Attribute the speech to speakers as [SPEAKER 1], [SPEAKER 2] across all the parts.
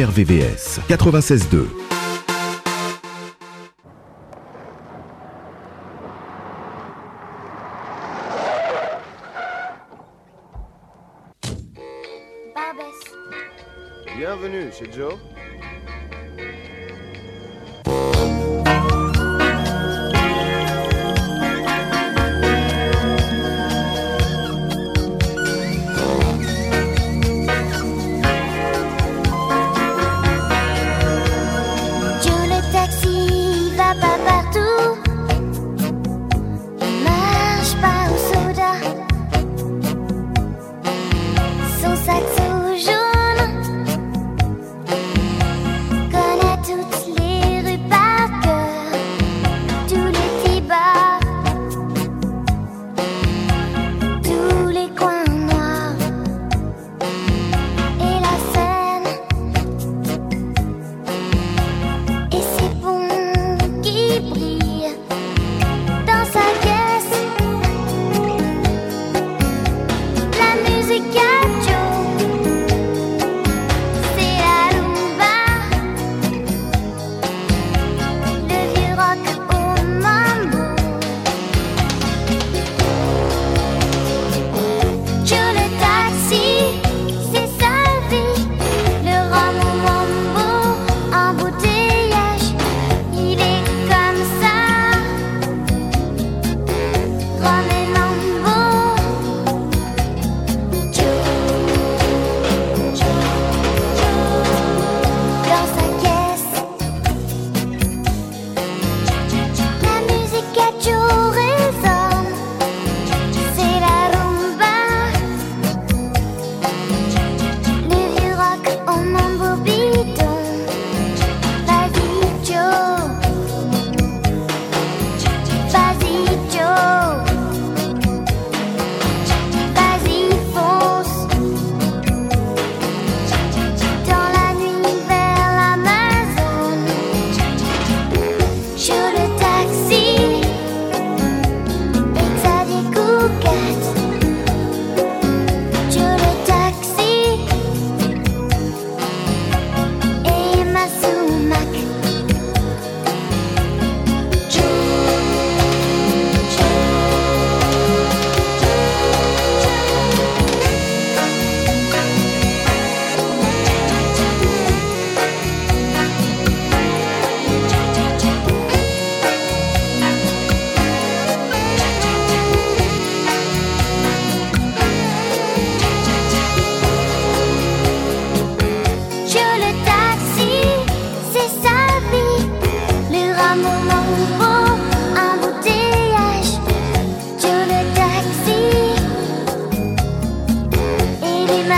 [SPEAKER 1] RVVS 96.2.
[SPEAKER 2] Barbès.
[SPEAKER 3] Bienvenue chez. Joe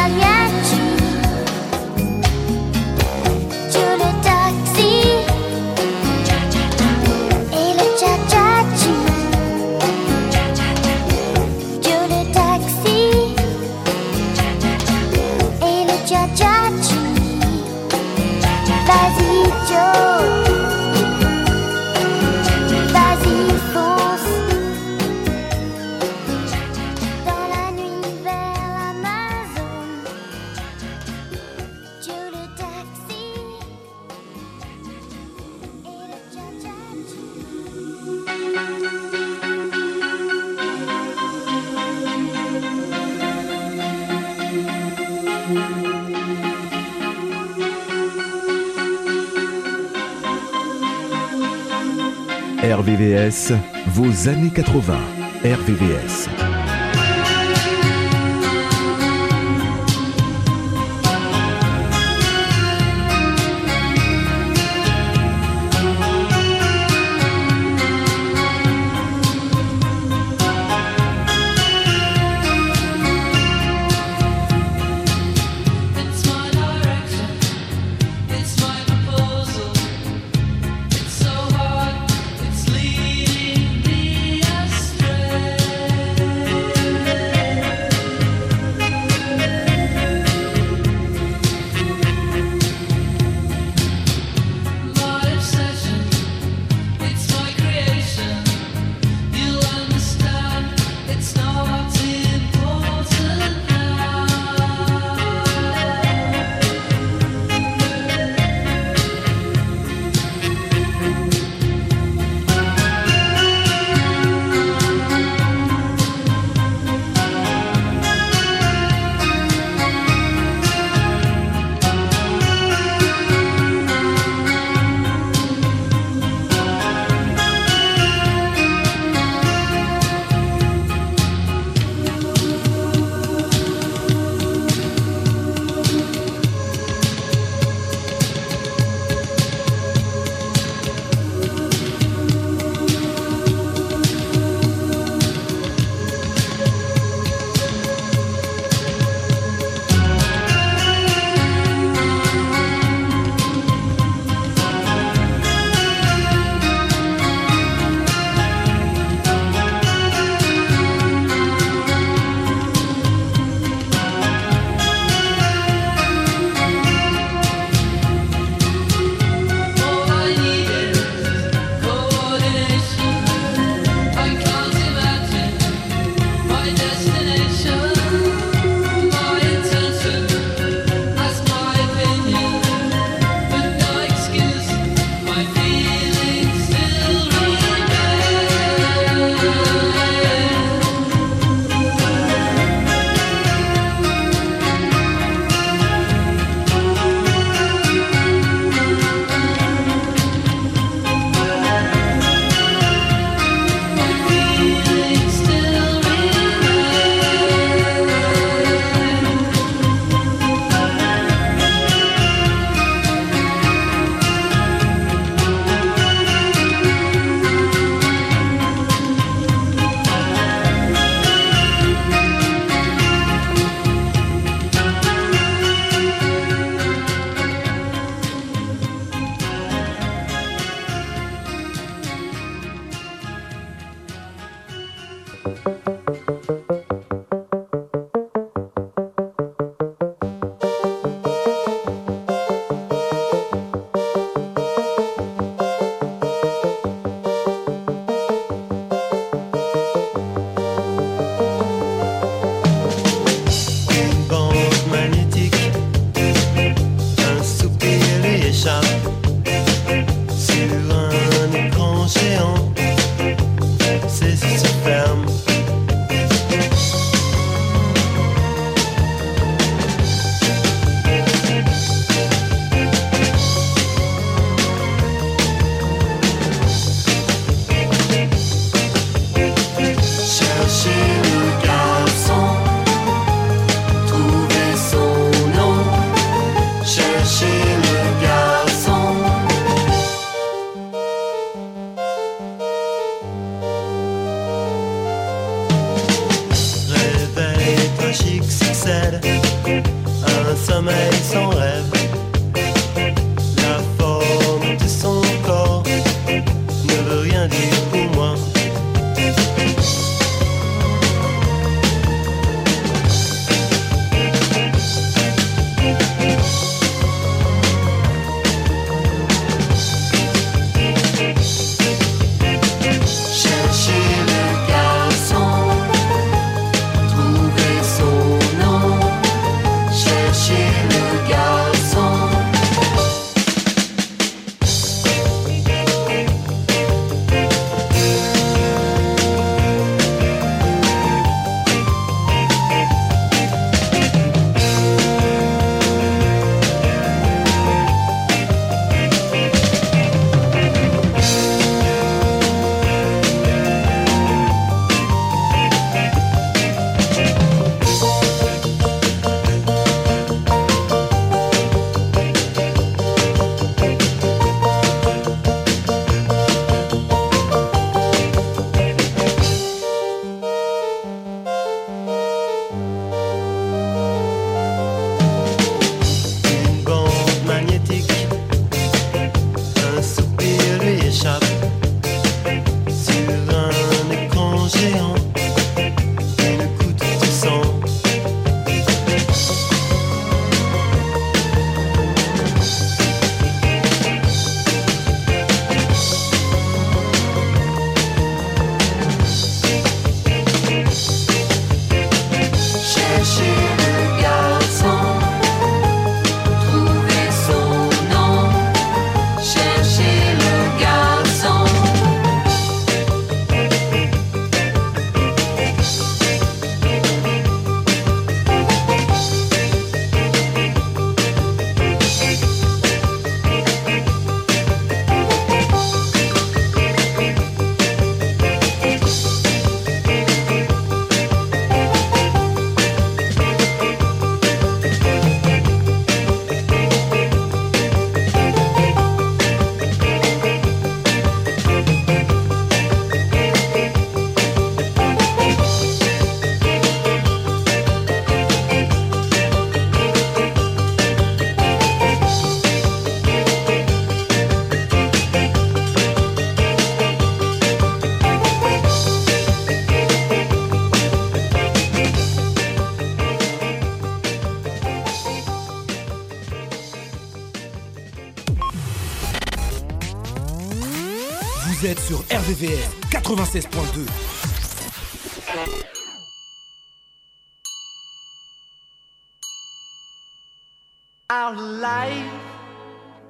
[SPEAKER 4] Yeah. Années 80. RVVS.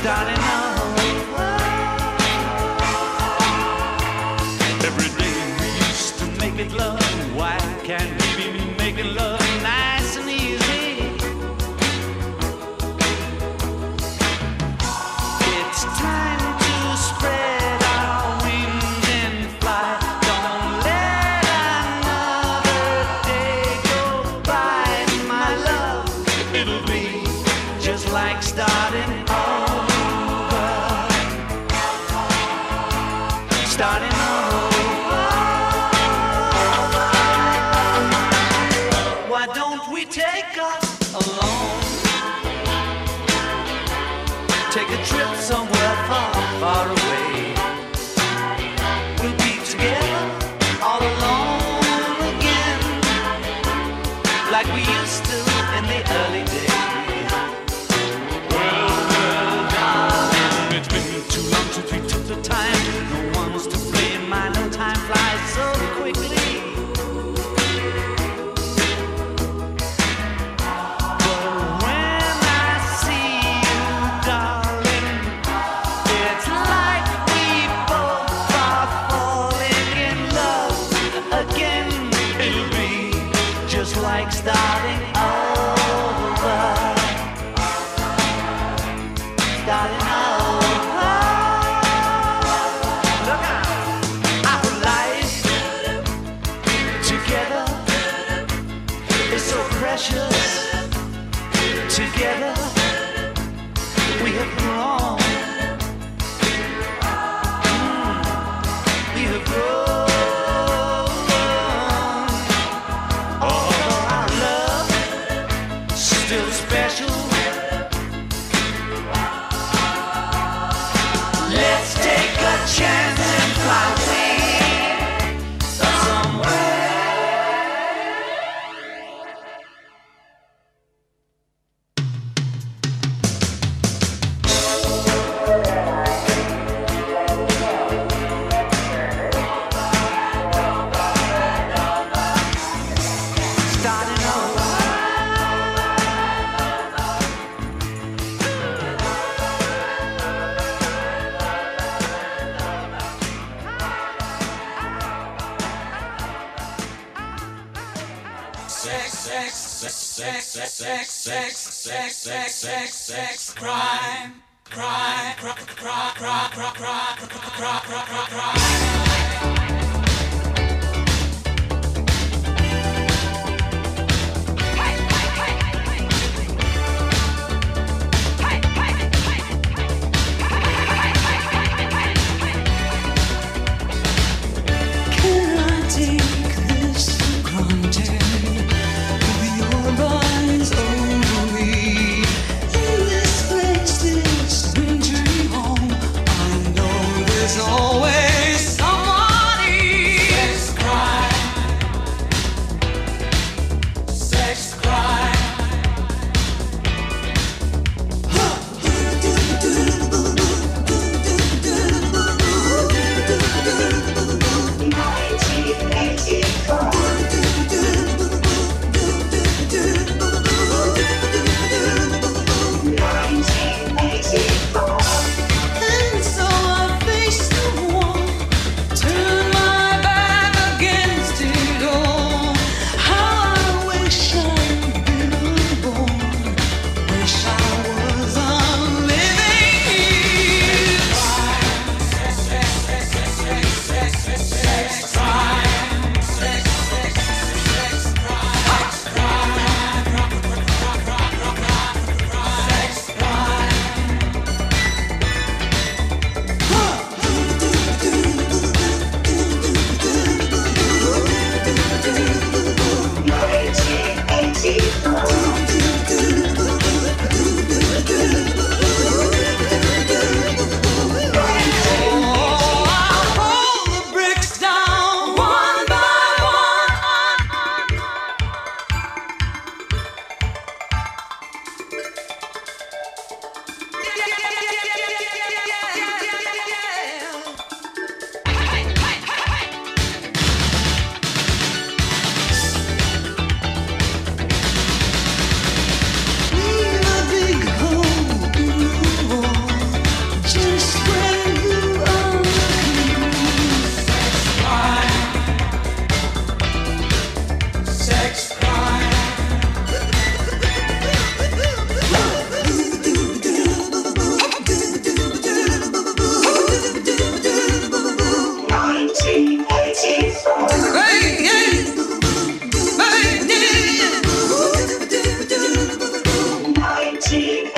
[SPEAKER 4] starting
[SPEAKER 5] up.
[SPEAKER 6] cheek.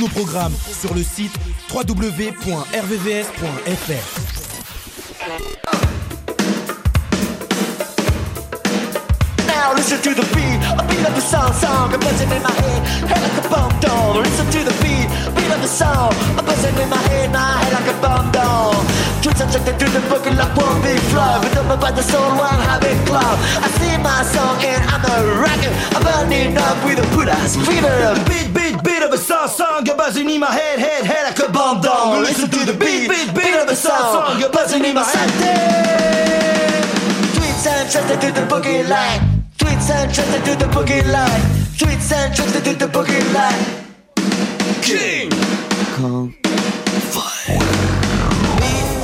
[SPEAKER 7] Nos programmes sur le site www.rvvs.fr.
[SPEAKER 8] Now listen to the beat, a beat of the song, a buzzing in my head, head like a bomb down. Listen to the beat, beat of the song, a buzzing in my head, my head like a bomb down. Twitch subjected to the book like one big flow, up by the soul, one habit club. I sing my song and I'm a rocker, I'm burning up with a put ass fever. Beat, beat, beat of a song, song, a buzzing in my head, head, head like a bomb down. Listen to the beat, beat, beat of a song, song, a buzzing in my head. Tweets and trusted to the boogie line. Tweets and trusted to the boogie line. Tweets and trusted to the boogie line. King Kong Fire.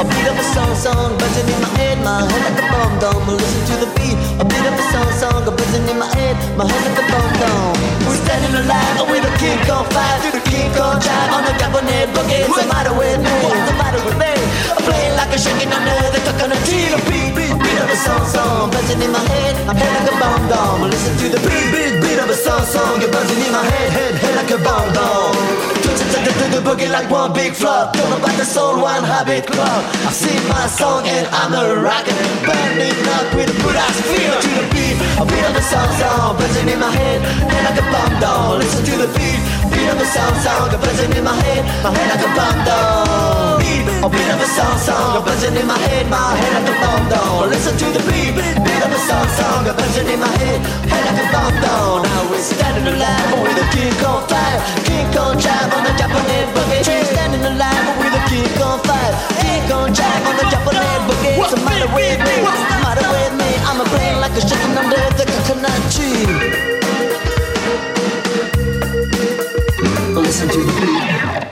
[SPEAKER 8] A beat of a song, song, buzzing in my head, my head like a bomb dome. Listen to the beat, a beat of a song, song, buzzing in my head, my head like a bomb dome. We're standing alive with a King Kong fire, the King Kong drive on the Japanese boogie. What's the matter with me? What's the matter with me? I'm playing like a shaking under the coconut tree. A beat, beat, beat of a song, song, buzzing in my head, my head like a bomb dome. Listen to the beat, beat, beat of a song, song, you're buzzing in my head, head, head like a bomb dome. To the, the boogie like one big flop. Don't know about the soul, one habit club. I sing my song and I'm a rocker. Burning up with a good ass feel the beat. Of the song, song, buzzing in my head, head like a bomb dome. Listen to the beat, beat of the song, song, buzzing in my head, my head like a bomb dome. Beat, a beat of a song, song, buzzing in my head, my head like a bomb dome. Listen to the beat, beat of a song, song, buzzing in my head, head like a bomb dome. Now we're standing alive with a King Kong fire, King Kong drive on the Japanese boogie. We're standing alive with a King Kong fire, King Kong drive on the Japanese boogie. What's the matter with me? What's the matter with me? I'm a brain like a chicken under the coconut tree. Listen to the beat.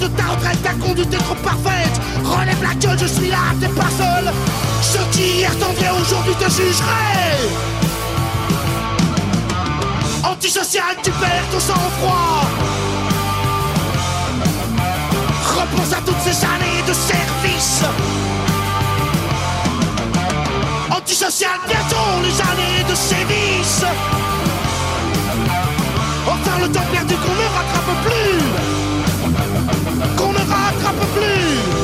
[SPEAKER 9] De ta retraite, ta conduite est trop parfaite? Relève la gueule, je suis là, t'es pas seul. Ceux qui hier t'enviaient aujourd'hui te jugeraient. Antisocial, tu perds ton sang-froid. Repense à toutes ces années de service. Antisocial, bientôt les années de sévices. Enfin le temps perdu qu'on ne rattrape plus. Koenen gaat trappen plus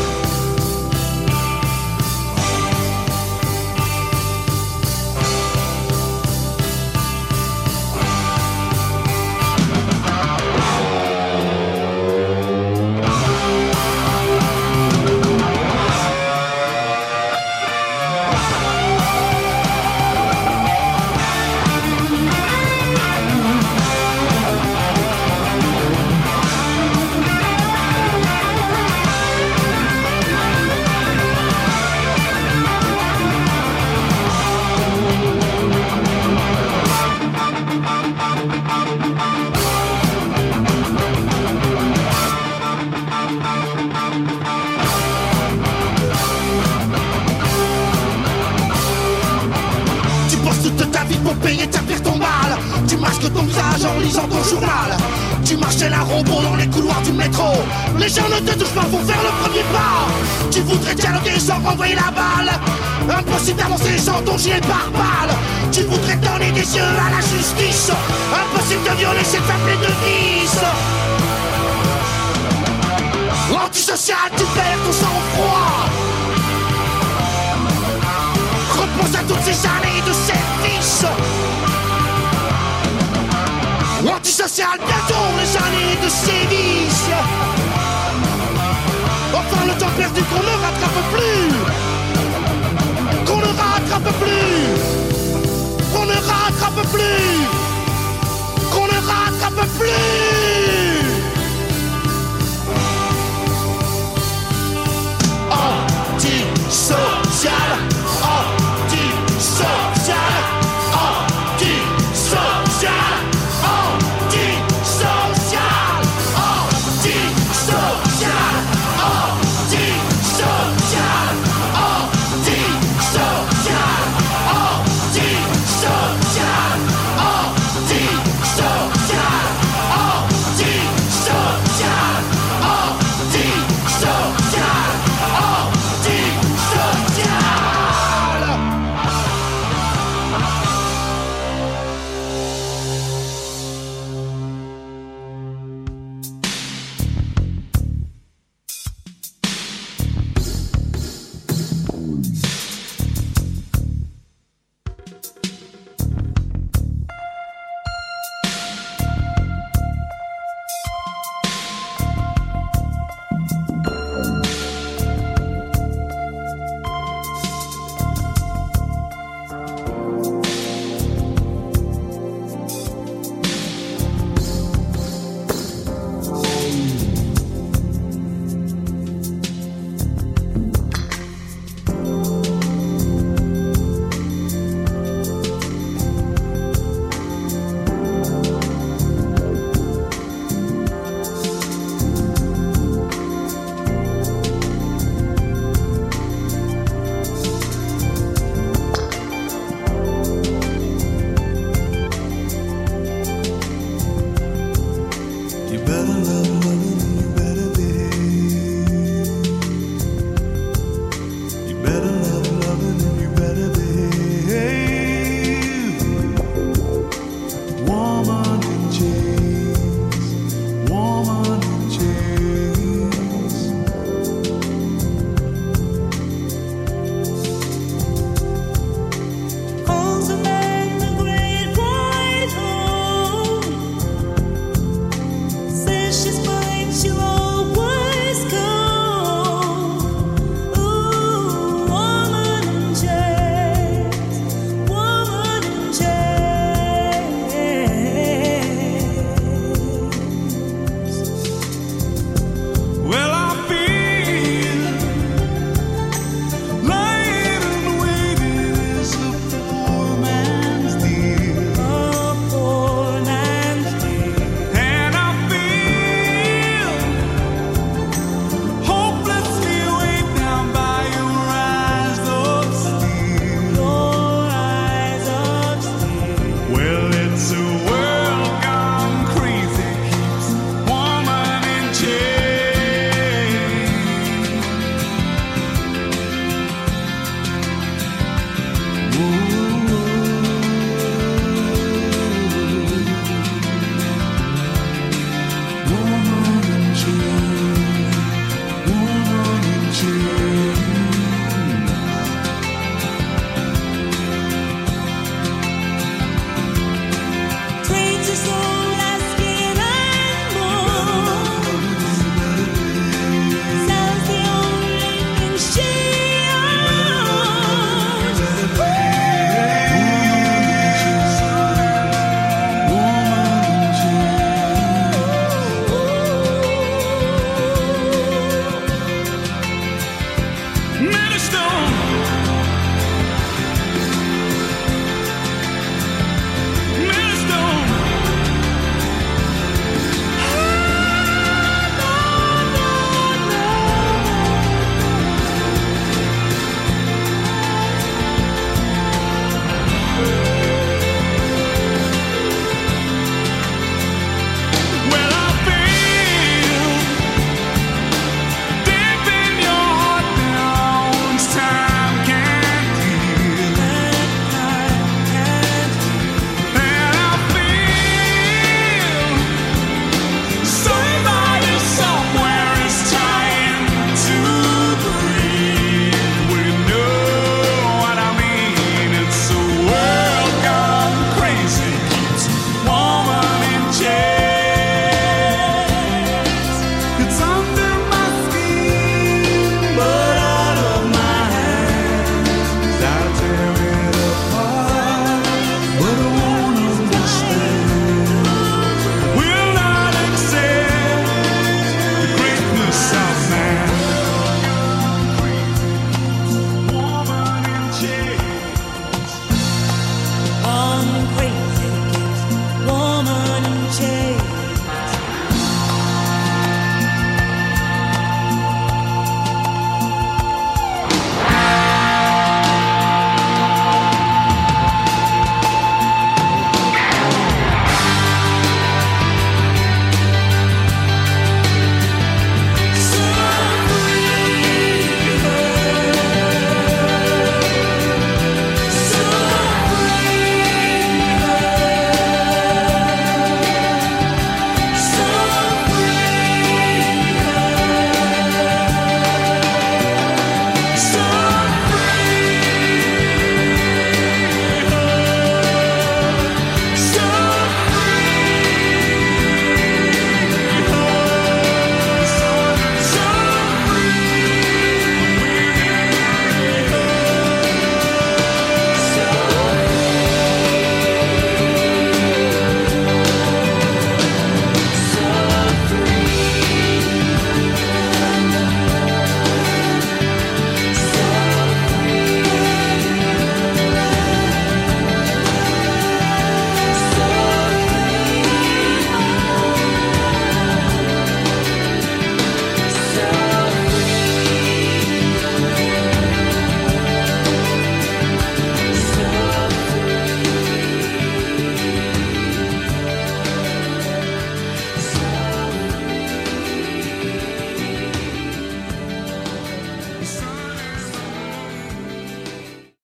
[SPEAKER 9] Tu marches tel un robot dans les couloirs du métro. Les gens ne te touchent pas pour faire le premier pas. Tu voudrais dialoguer sans renvoyer la balle. Impossible d'avancer sans ton gilet pare-balles. Tu voudrais donner des yeux à la justice. Impossible de violer cette femme pleine de vices. Antisocial, tu perds ton sang-froid. Perdu qu'on ne rattrape plus. Qu'on ne rattrape plus. Qu'on ne rattrape plus. Qu'on ne rattrape plus. Antisocial, antisocial,